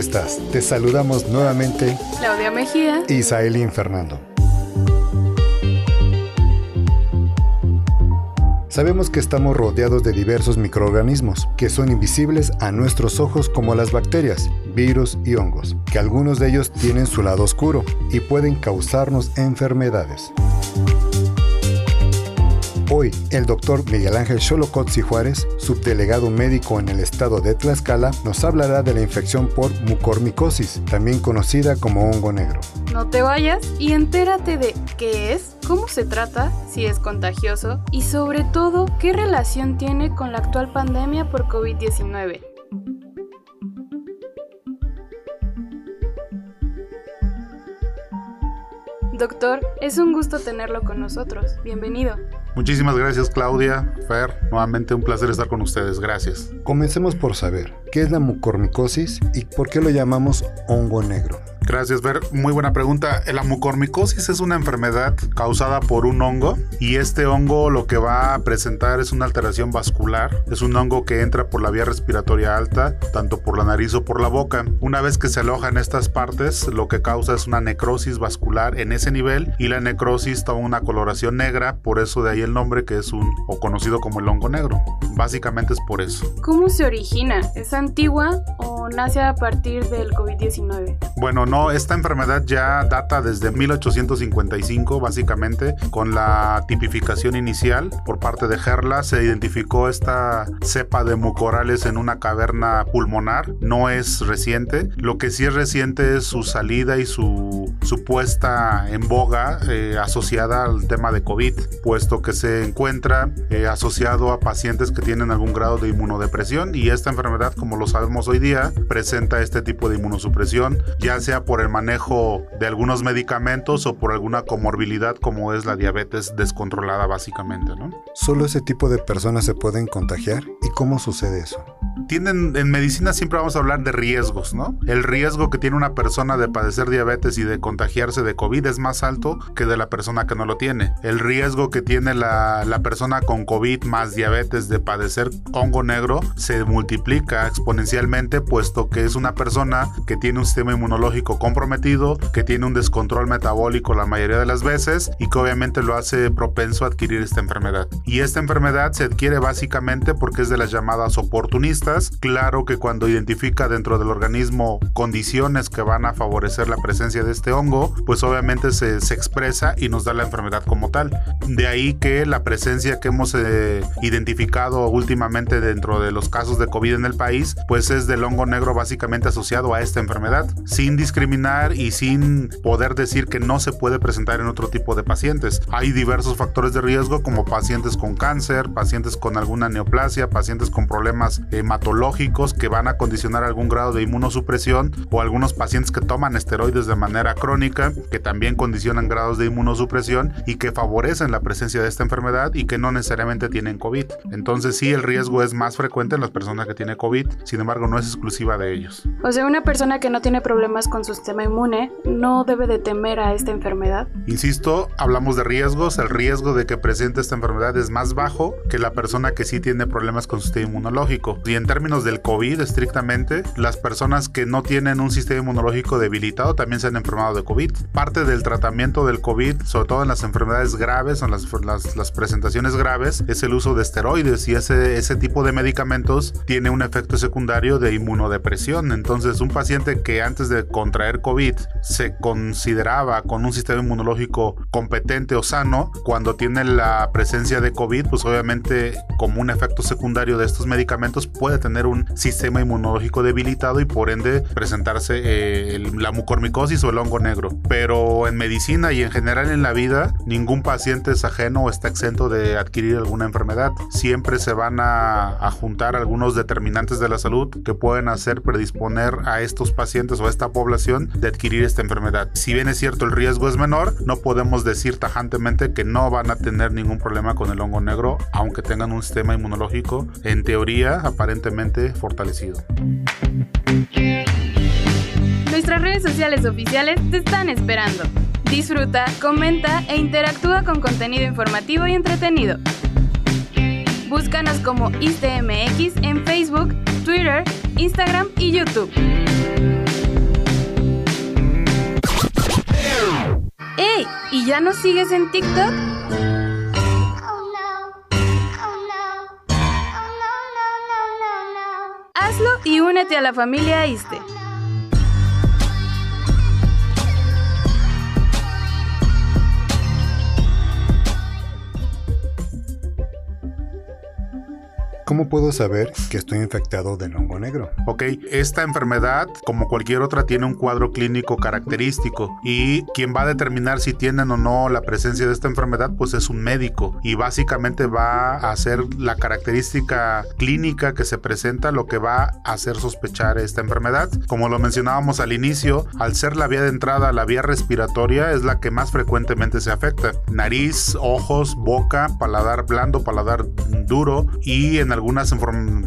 Estás? Te saludamos nuevamente Claudia Mejía y Saelín Fernando. Sabemos que estamos rodeados de diversos microorganismos que son invisibles a nuestros ojos como las bacterias, virus y hongos, que algunos de ellos tienen su lado oscuro y pueden causarnos enfermedades. Hoy, el doctor Miguel Ángel Xolocotzi Juárez, subdelegado médico en el estado de Tlaxcala, nos hablará de la infección por mucormicosis, también conocida como hongo negro. No te vayas y entérate de qué es, cómo se trata, si es contagioso y sobre todo qué relación tiene con la actual pandemia por COVID-19. Doctor, es un gusto tenerlo con nosotros. Bienvenido. Muchísimas gracias Claudia, Fer, nuevamente un placer estar con ustedes, gracias. Comencemos por saber qué es la mucormicosis y por qué lo llamamos hongo negro. Gracias, Ver. Muy buena pregunta. La mucormicosis es una enfermedad causada por un hongo y este hongo lo que va a presentar es una alteración vascular. Es un hongo que entra por la vía respiratoria alta, tanto por la nariz o por la boca. Una vez que se aloja en estas partes, lo que causa es una necrosis vascular en ese nivel y la necrosis toma una coloración negra, por eso de ahí el nombre que es un o conocido como el hongo negro. Básicamente es por eso. ¿Cómo se origina? ¿Es antigua o nace a partir del COVID-19? Bueno, no esta enfermedad ya data desde 1855, básicamente, con la tipificación inicial por parte de Gerla. Se identificó esta cepa de mucorales en una caverna pulmonar. No es reciente. Lo que sí es reciente es su salida y su, su puesta en boga eh, asociada al tema de COVID, puesto que se encuentra eh, asociado a pacientes que tienen algún grado de inmunodepresión y esta enfermedad, como lo sabemos hoy día, presenta este tipo de inmunosupresión, ya sea por el manejo de algunos medicamentos o por alguna comorbilidad como es la diabetes descontrolada básicamente, ¿no? ¿Solo ese tipo de personas se pueden contagiar? ¿Y cómo sucede eso? Tienen, en medicina siempre vamos a hablar de riesgos, ¿no? El riesgo que tiene una persona de padecer diabetes y de contagiarse de COVID es más alto que de la persona que no lo tiene. El riesgo que tiene la, la persona con COVID más diabetes de padecer hongo negro se multiplica exponencialmente puesto que es una persona que tiene un sistema inmunológico comprometido, que tiene un descontrol metabólico la mayoría de las veces y que obviamente lo hace propenso a adquirir esta enfermedad. Y esta enfermedad se adquiere básicamente porque es de las llamadas oportunistas. Claro que cuando identifica dentro del organismo condiciones que van a favorecer la presencia de este hongo, pues obviamente se, expresa y nos da la enfermedad como tal. De ahí que la presencia que hemos eh, identificado últimamente dentro de los casos de COVID en el país, pues es del hongo negro básicamente asociado a esta enfermedad, sin discriminar y sin poder decir que no se puede presentar en otro tipo de pacientes. Hay diversos factores de riesgo como pacientes con cáncer, pacientes con alguna neoplasia, pacientes con problemas hematológicos que van a condicionar algún grado de inmunosupresión o algunos pacientes que toman esteroides de manera crónica que también condicionan grados de inmunosupresión y que favorecen la presencia de esta enfermedad y que no necesariamente tienen COVID. Entonces sí, el riesgo es más frecuente en las personas que tienen COVID, sin embargo no es exclusiva de ellos. O sea, una persona que no tiene problemas con sus sistema inmune no debe de temer a esta enfermedad. Insisto, hablamos de riesgos. El riesgo de que presente esta enfermedad es más bajo que la persona que sí tiene problemas con su sistema inmunológico. Y en términos del COVID, estrictamente, las personas que no tienen un sistema inmunológico debilitado también se han enfermado de COVID. Parte del tratamiento del COVID, sobre todo en las enfermedades graves, en las, las, las presentaciones graves, es el uso de esteroides y ese, ese tipo de medicamentos tiene un efecto secundario de inmunodepresión. Entonces, un paciente que antes de contraer COVID se consideraba con un sistema inmunológico competente o sano, cuando tiene la presencia de COVID, pues obviamente como un efecto secundario de estos medicamentos puede tener un sistema inmunológico debilitado y por ende presentarse eh, la mucormicosis o el hongo negro. Pero en medicina y en general en la vida, ningún paciente es ajeno o está exento de adquirir alguna enfermedad. Siempre se van a, a juntar algunos determinantes de la salud que pueden hacer predisponer a estos pacientes o a esta población de adquirir esta enfermedad. Si bien es cierto el riesgo es menor, no podemos decir tajantemente que no van a tener ningún problema con el hongo negro, aunque tengan un sistema inmunológico en teoría aparentemente fortalecido. Nuestras redes sociales oficiales te están esperando. Disfruta, comenta e interactúa con contenido informativo y entretenido. Búscanos como ISTMX en Facebook, Twitter, Instagram y YouTube. ¡Ey! ¿Y ya nos sigues en TikTok? Y únete a la familia ISTE. ¿Cómo puedo saber que estoy infectado del hongo negro? Ok, esta enfermedad, como cualquier otra, tiene un cuadro clínico característico y quien va a determinar si tienen o no la presencia de esta enfermedad, pues es un médico y básicamente va a hacer la característica clínica que se presenta lo que va a hacer sospechar esta enfermedad. Como lo mencionábamos al inicio, al ser la vía de entrada, la vía respiratoria es la que más frecuentemente se afecta. Nariz, ojos, boca, paladar blando, paladar duro y en algunas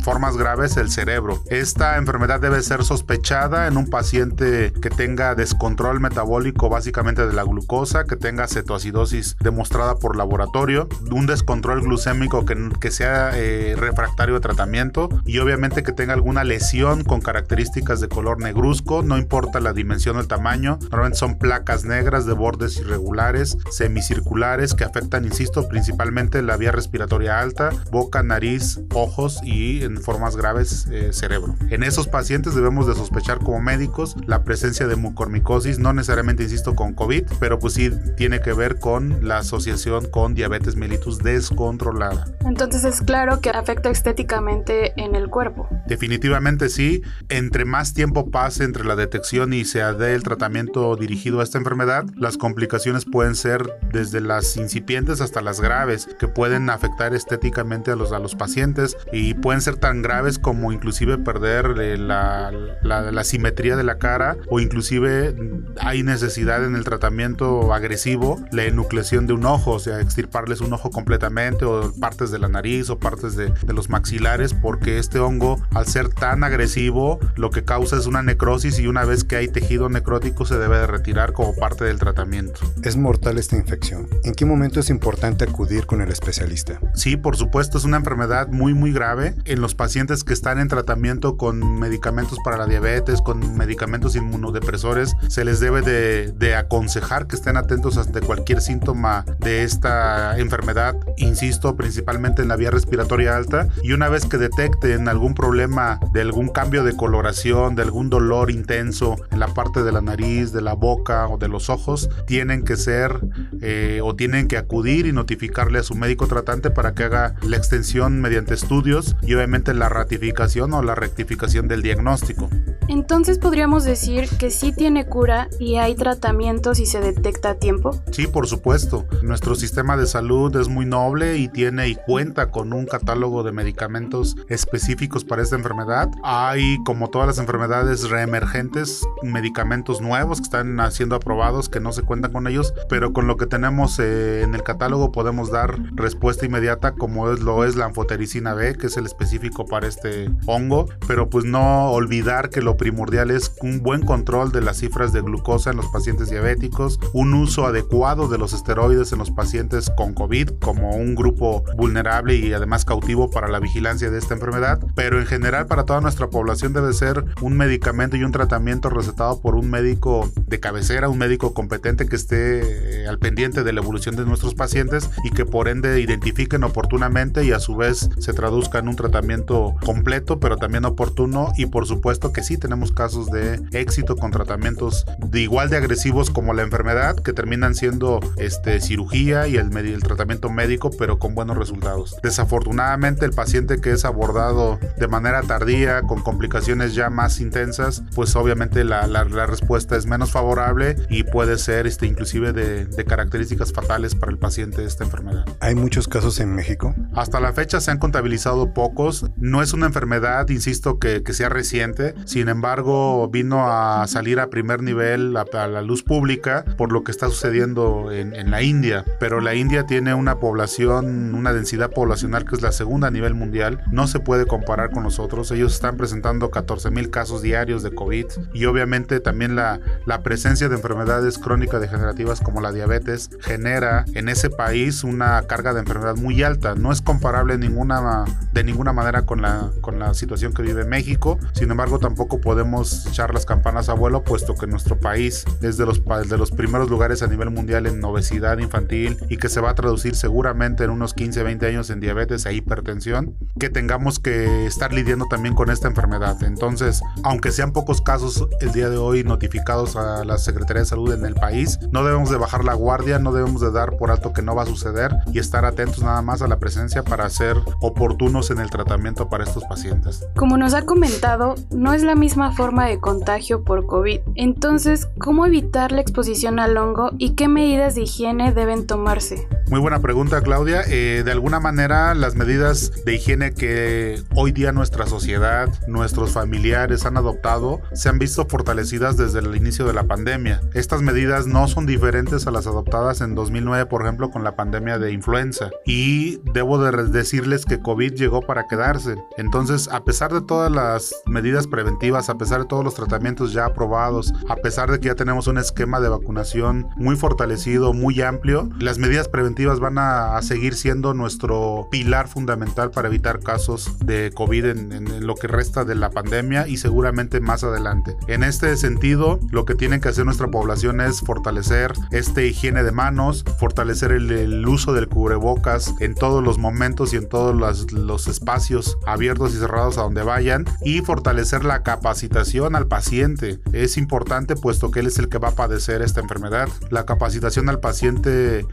formas graves el cerebro. Esta enfermedad debe ser sospechada en un paciente que tenga descontrol metabólico básicamente de la glucosa, que tenga cetoacidosis demostrada por laboratorio, un descontrol glucémico que, que sea eh, refractario de tratamiento y obviamente que tenga alguna lesión con características de color negruzco, no importa la dimensión o el tamaño, normalmente son placas negras de bordes irregulares, semicirculares que afectan, insisto, principalmente la vía respiratoria alta, boca, nariz, ojos y en formas graves eh, cerebro. En esos pacientes debemos de sospechar como médicos la presencia de mucormicosis, no necesariamente insisto con COVID, pero pues sí tiene que ver con la asociación con diabetes mellitus descontrolada. Entonces es claro que afecta estéticamente en el cuerpo. Definitivamente sí, entre más tiempo pase entre la detección y se dé el tratamiento dirigido a esta enfermedad, las complicaciones pueden ser desde las incipientes hasta las graves, que pueden afectar estéticamente a los, a los pacientes y pueden ser tan graves como inclusive perder eh, la, la, simetría de la cara o inclusive hay necesidad en el tratamiento agresivo la enucleación de un ojo, o sea, extirparles un ojo completamente o partes de la nariz o partes de, de los maxilares porque este hongo al ser tan agresivo lo que causa es una necrosis y una vez que hay tejido necrótico se debe de retirar como parte del tratamiento. ¿Es mortal esta infección? ¿En qué momento es importante acudir con el especialista? Sí, por supuesto, es una enfermedad muy muy grave en los pacientes que están en tratamiento con medicamentos para la diabetes, con medicamentos inmunodepresores, se les debe de, aconsejar que estén atentos ante cualquier síntoma de esta enfermedad, insisto, principalmente en la vía respiratoria alta, y una vez que detecten algún problema de algún cambio de coloración, de algún dolor intenso en la parte de la nariz, de la boca o de los ojos, tienen que ser eh, o tienen que acudir y notificarle a su médico tratante para que haga la extensión mediante estudios y obviamente la ratificación o la rectificación del diagnóstico. Entonces podríamos decir que sí tiene cura y hay tratamiento si se detecta a tiempo. Sí, por supuesto. Nuestro sistema de salud es muy noble y tiene y cuenta con un catálogo de medicamentos específicos para esta enfermedad. Hay, como todas las enfermedades reemergentes, medicamentos nuevos que están siendo aprobados que no se cuentan con ellos, pero con lo que tenemos eh, en el catálogo podemos dar respuesta inmediata como es, lo es la anfotericina B, que es el específico para este hongo, pero pues no olvidar que lo primordial es un buen control de las cifras de glucosa en los pacientes diabéticos, un uso adecuado de los esteroides en los pacientes con COVID como un grupo vulnerable y además cautivo para la vigilancia de esta enfermedad, pero en general para toda nuestra población debe ser un medicamento y un tratamiento recetado por un médico de cabecera, un médico competente que esté eh, al pendiente de la evolución de nuestros pacientes y que por ende identifiquen oportunamente y a su vez se traduzca en un tratamiento completo, pero también oportuno y por supuesto que sí tenemos casos de éxito con tratamientos de igual de agresivos como la enfermedad que terminan siendo este, cirugía y el, el tratamiento médico, pero con buenos resultados. Desafortunadamente el paciente que es abordado de manera tardía, con complicaciones ya más intensas, pues obviamente la, la, respuesta es menos favorable y puede ser este, inclusive de, de características fatales para el paciente de esta enfermedad. ¿Hay muchos casos en México? Hasta la fecha se han contabilizado pocos. No es una enfermedad, insisto, que, que sea reciente. Sin embargo, vino a salir a primer nivel a, a la luz pública por lo que está sucediendo en, en, la India. Pero la India tiene una población, una densidad poblacional que es la segunda a nivel mundial. No se puede comparar con nosotros. Ellos están presentando 14 mil casos diarios de COVID y obviamente también la, la presencia de enfermedades crónicas degenerativas como la diabetes genera en ese país una carga de enfermedad muy alta. No es comparable ninguna, de ninguna manera con la, con la situación que vive México. Sin embargo, tampoco podemos echar las campanas a vuelo, puesto que nuestro país es de los, de los primeros lugares a nivel mundial en obesidad infantil y que se va a traducir seguramente en unos 15, 20 años en diabetes e hipertensión, que tengamos que estar lidiando también con esta enfermedad. Entonces, aunque sean pocos casos el día de hoy notificados a la Secretaría de Salud en el país, no debemos de bajar la guardia, no debemos de dar por alto que no va a suceder y estar atentos nada más a la presencia para ser oportunos en el tratamiento para estos pacientes. Como nos ha comentado, no es la misma forma de contagio por COVID. Entonces, ¿cómo evitar la exposición al hongo y qué medidas de higiene deben tomarse? Muy buena pregunta, Claudia. Eh, de alguna manera, las medidas de higiene que hoy día nuestra sociedad, nuestros familiares han adoptado, se han visto fortalecidas desde el inicio de la pandemia. Estas medidas no son diferentes a las adoptadas en 2009, por ejemplo, con la pandemia de influenza. Y debo de decirles que COVID llegó para quedarse. Entonces, a pesar de todas las medidas preventivas, a pesar de todos los tratamientos ya aprobados, a pesar de que ya tenemos un esquema de vacunación muy fortalecido, muy amplio, las medidas preventivas van a, a seguir siendo nuestro pilar fundamental para evitar casos de COVID en, en, lo que resta de la pandemia y seguramente más adelante. En este sentido, lo que tiene que hacer nuestra población es fortalecer este higiene de manos, fortalecer el, el uso del cubrebocas en todos los momentos y en todos los, los espacios abiertos y cerrados a donde vayan y fortalecer la capacitación al paciente. Es importante puesto que él es el que va a padecer esta enfermedad. La capacitación al paciente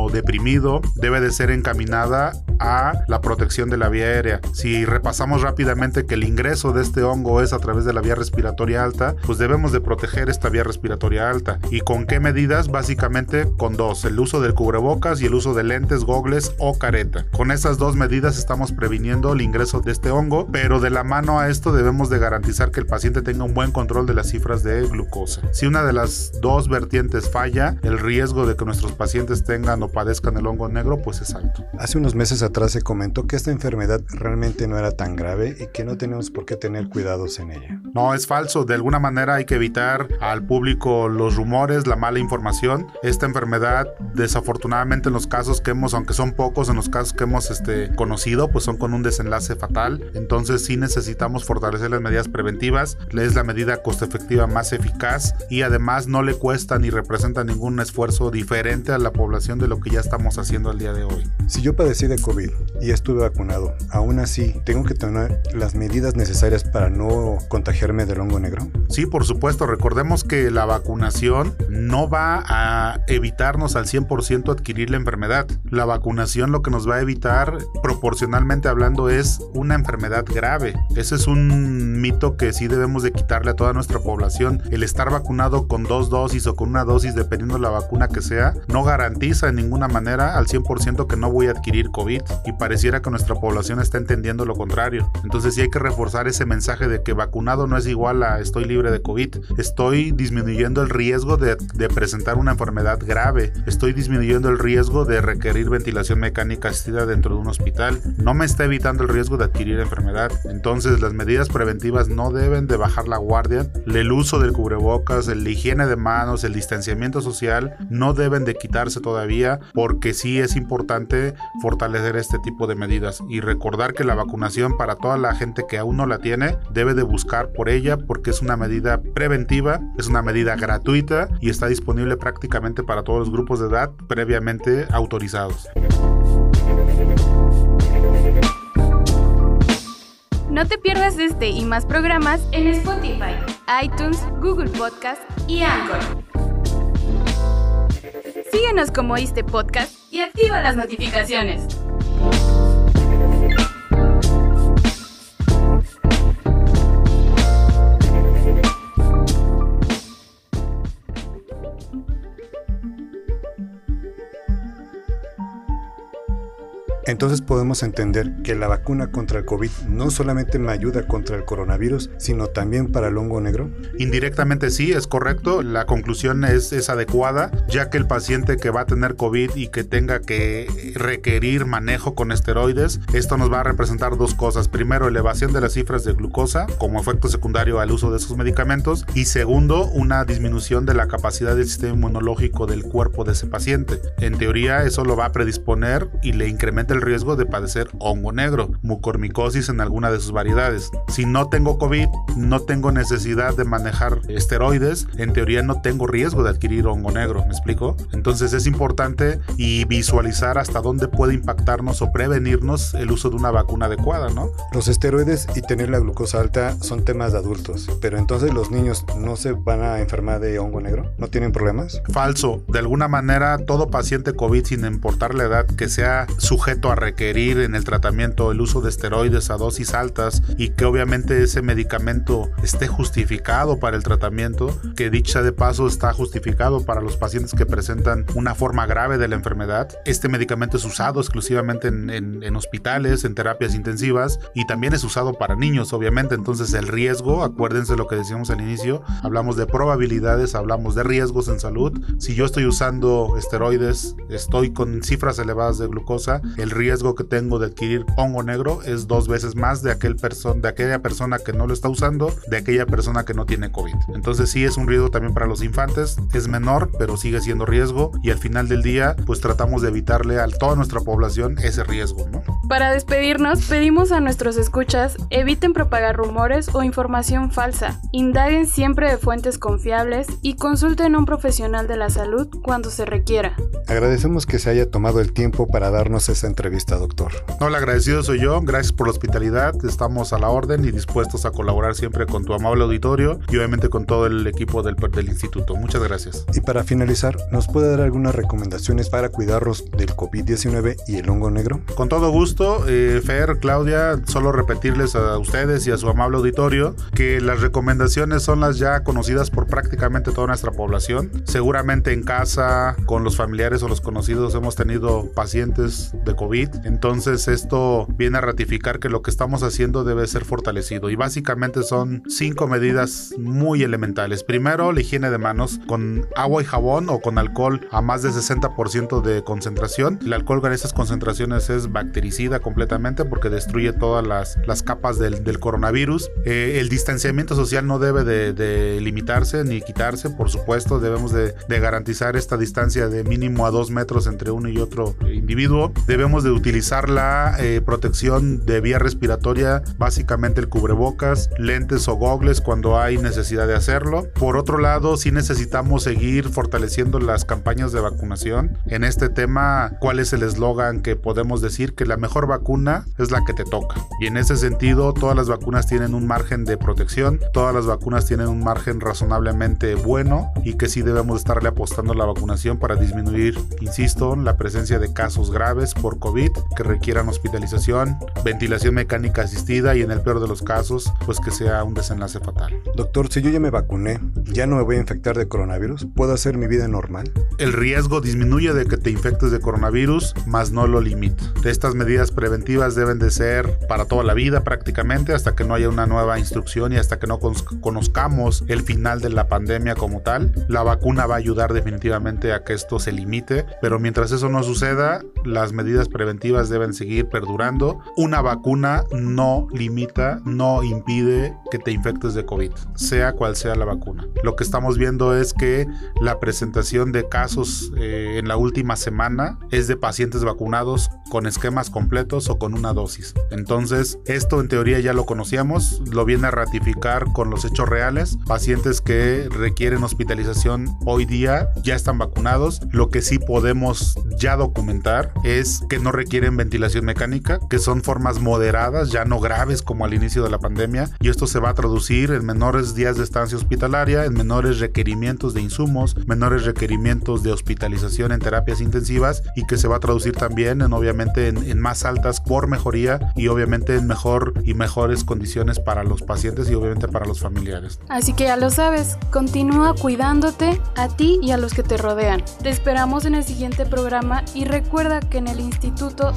inmunodeprimido debe de ser encaminada a la protección de la vía aérea. Si repasamos rápidamente que el ingreso de este hongo es a través de la vía respiratoria alta, pues debemos de proteger esta vía respiratoria alta. ¿Y con qué medidas? Básicamente con dos, el uso del cubrebocas y el uso de lentes, gogles o careta. Con estas dos medidas estamos previniendo el ingreso de este hongo, pero de la mano a esto debemos de garantizar que el paciente tenga un buen control de las cifras de glucosa. Si una de las dos vertientes falla, el riesgo de que nuestros pacientes tengan padezcan el hongo negro pues es alto. Hace unos meses atrás se comentó que esta enfermedad realmente no era tan grave y que no tenemos por qué tener cuidados en ella. No, es falso. De alguna manera hay que evitar al público los rumores, la mala información. Esta enfermedad, desafortunadamente en los casos que hemos, aunque son pocos, en los casos que hemos este, conocido, pues son con un desenlace fatal. Entonces sí necesitamos fortalecer las medidas preventivas. Es la medida costo efectiva más eficaz y además no le cuesta ni representa ningún esfuerzo diferente a la población de lo que ya estamos haciendo al día de hoy. Si yo padecí de COVID y estuve vacunado, aún así, ¿tengo que tener las medidas necesarias para no contagiarme del hongo negro? Sí, por supuesto. Recordemos que la vacunación no va a evitarnos al 100% adquirir la enfermedad. La vacunación lo que nos va a evitar, proporcionalmente hablando, es una enfermedad grave. Ese es un mito que sí debemos de quitarle a toda nuestra población. El estar vacunado con dos dosis o con una dosis, dependiendo de la vacuna que sea, no garantiza en ninguna manera al 100% que no voy a adquirir COVID. Y pareciera que nuestra población está entendiendo lo contrario. Entonces sí hay que reforzar ese mensaje de que vacunado no es igual a estoy libre de COVID. Estoy disminuyendo el riesgo de, de presentar una enfermedad grave. Estoy disminuyendo el riesgo de requerir ventilación mecánica asistida dentro de un hospital. No me está evitando el riesgo de adquirir enfermedad. Entonces las medidas preventivas no deben de bajar la guardia. El uso del cubrebocas, el higiene de manos, el distanciamiento social no deben de quitarse todavía porque sí es importante fortalecer este tipo de medidas y recordar que la vacunación para toda la gente que aún no la tiene debe de buscar por ella porque es una medida preventiva, es una medida gratuita y está disponible prácticamente para todos los grupos de edad previamente autorizados. No te pierdas este y más programas en Spotify, iTunes, Google Podcast y Anchor. Síguenos como Iste Podcast y activa las notificaciones. Entonces podemos entender que la vacuna contra el COVID no solamente me ayuda contra el coronavirus, sino también para el hongo negro. Indirectamente sí, es correcto. La conclusión es, es adecuada, ya que el paciente que va a tener COVID y que tenga que requerir manejo con esteroides, esto nos va a representar dos cosas. Primero, elevación de las cifras de glucosa como efecto secundario al uso de esos medicamentos. Y segundo, una disminución de la capacidad del sistema inmunológico del cuerpo de ese paciente. En teoría, eso lo va a predisponer y le incrementa el riesgo de padecer hongo negro, mucormicosis en alguna de sus variedades. Si no tengo COVID, no tengo necesidad de manejar esteroides, en teoría no tengo riesgo de adquirir hongo negro, ¿me explico? Entonces es importante y visualizar hasta dónde puede impactarnos o prevenirnos el uso de una vacuna adecuada, ¿no? Los esteroides y tener la glucosa alta son temas de adultos, pero entonces los niños no se van a enfermar de hongo negro, ¿no tienen problemas? Falso, de alguna manera todo paciente COVID sin importar la edad que sea sujeto a requerir en el tratamiento el uso de esteroides a dosis altas y que obviamente ese medicamento esté justificado para el tratamiento, que dicha de paso está justificado para los pacientes que presentan una forma grave de la enfermedad. Este medicamento es usado exclusivamente en, en hospitales, en terapias intensivas y también es usado para niños, obviamente. Entonces el riesgo, acuérdense lo que decíamos al inicio, hablamos de probabilidades, hablamos de riesgos en salud. Si yo estoy usando esteroides, estoy con cifras elevadas de glucosa, el riesgo que tengo de adquirir hongo negro es dos veces más de, aquel de aquella persona que no lo está usando, de aquella persona que no tiene COVID. Entonces sí es un riesgo también para los infantes, es menor, pero sigue siendo riesgo y al final del día pues tratamos de evitarle a toda nuestra población ese riesgo, ¿no? Para despedirnos, pedimos a nuestros escuchas eviten propagar rumores o información falsa, indaguen siempre de fuentes confiables y consulten a un profesional de la salud cuando se requiera. Agradecemos que se haya tomado el tiempo para darnos esa entrevista vista, doctor. No, el agradecido soy yo. Gracias por la hospitalidad. Estamos a la orden y dispuestos a colaborar siempre con tu amable auditorio y obviamente con todo el equipo del, del instituto. Muchas gracias. Y para finalizar, ¿nos puede dar algunas recomendaciones para cuidarnos del COVID-19 y el hongo negro? Con todo gusto, eh, Fer, Claudia, solo repetirles a ustedes y a su amable auditorio que las recomendaciones son las ya conocidas por prácticamente toda nuestra población. Seguramente en casa, con los familiares o los conocidos, hemos tenido pacientes de COVID entonces esto viene a ratificar que lo que estamos haciendo debe ser fortalecido y básicamente son cinco medidas muy elementales. Primero, la higiene de manos con agua y jabón o con alcohol a más de 60% de concentración. El alcohol con esas concentraciones es bactericida completamente porque destruye todas las, las capas del, coronavirus. Eh, el distanciamiento social no debe de, de, limitarse ni quitarse, por supuesto, debemos de, de garantizar esta distancia de mínimo a dos metros entre uno y otro individuo. Debemos de utilizar la eh, protección de vía respiratoria, básicamente el cubrebocas, lentes o gogles cuando hay necesidad de hacerlo. Por otro lado, si necesitamos seguir fortaleciendo las campañas de vacunación. En este tema, ¿cuál es el eslogan que podemos decir? Que la mejor vacuna es la que te toca. Y en ese sentido, todas las vacunas tienen un margen de protección, todas las vacunas tienen un margen razonablemente bueno y que sí debemos estarle apostando a la vacunación para disminuir, insisto, la presencia de casos graves por COVID que requieran hospitalización, ventilación mecánica asistida y en el peor de los casos, pues que sea un desenlace fatal. Doctor, si yo ya me vacuné, ¿ya no me voy a infectar de coronavirus? ¿Puedo hacer mi vida normal? El riesgo disminuye de que te infectes de coronavirus, más no lo limita. Estas medidas preventivas deben de ser para toda la vida prácticamente hasta que no haya una nueva instrucción y hasta que no conozcamos el final de la pandemia como tal. La vacuna va a ayudar definitivamente a que esto se limite, pero mientras eso no suceda, las medidas preventivas preventivas deben seguir perdurando. Una vacuna no limita, no impide que te infectes de COVID, sea cual sea la vacuna. Lo que estamos viendo es que la presentación de casos eh, en la última semana es de pacientes vacunados con esquemas completos o con una dosis. Entonces, esto en teoría ya lo conocíamos, lo viene a ratificar con los hechos reales. Pacientes que requieren hospitalización hoy día ya están vacunados. Lo que sí podemos ya documentar es que no requieren ventilación mecánica, que son formas moderadas, ya no graves como al inicio de la pandemia, y esto se va a traducir en menores días de estancia hospitalaria, en menores requerimientos de insumos, menores requerimientos de hospitalización en terapias intensivas y que se va a traducir también en obviamente en, en más altas por mejoría y obviamente en mejor y mejores condiciones para los pacientes y obviamente para los familiares. Así que ya lo sabes, continúa cuidándote a ti y a los que te rodean. Te esperamos en el siguiente programa y recuerda que en el instituto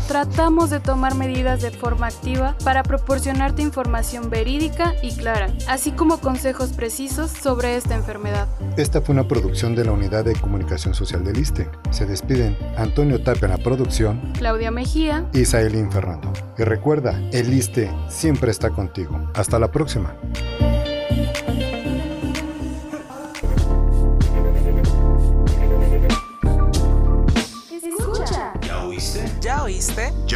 tratamos de tomar medidas de forma activa para proporcionarte información verídica y clara, así como consejos precisos sobre esta enfermedad. Esta fue una producción de la Unidad de Comunicación Social del ISTE. Se despiden Antonio Tapia en la producción, Claudia Mejía y Saelín Fernando. Y recuerda, el ISTE siempre está contigo. Hasta la próxima.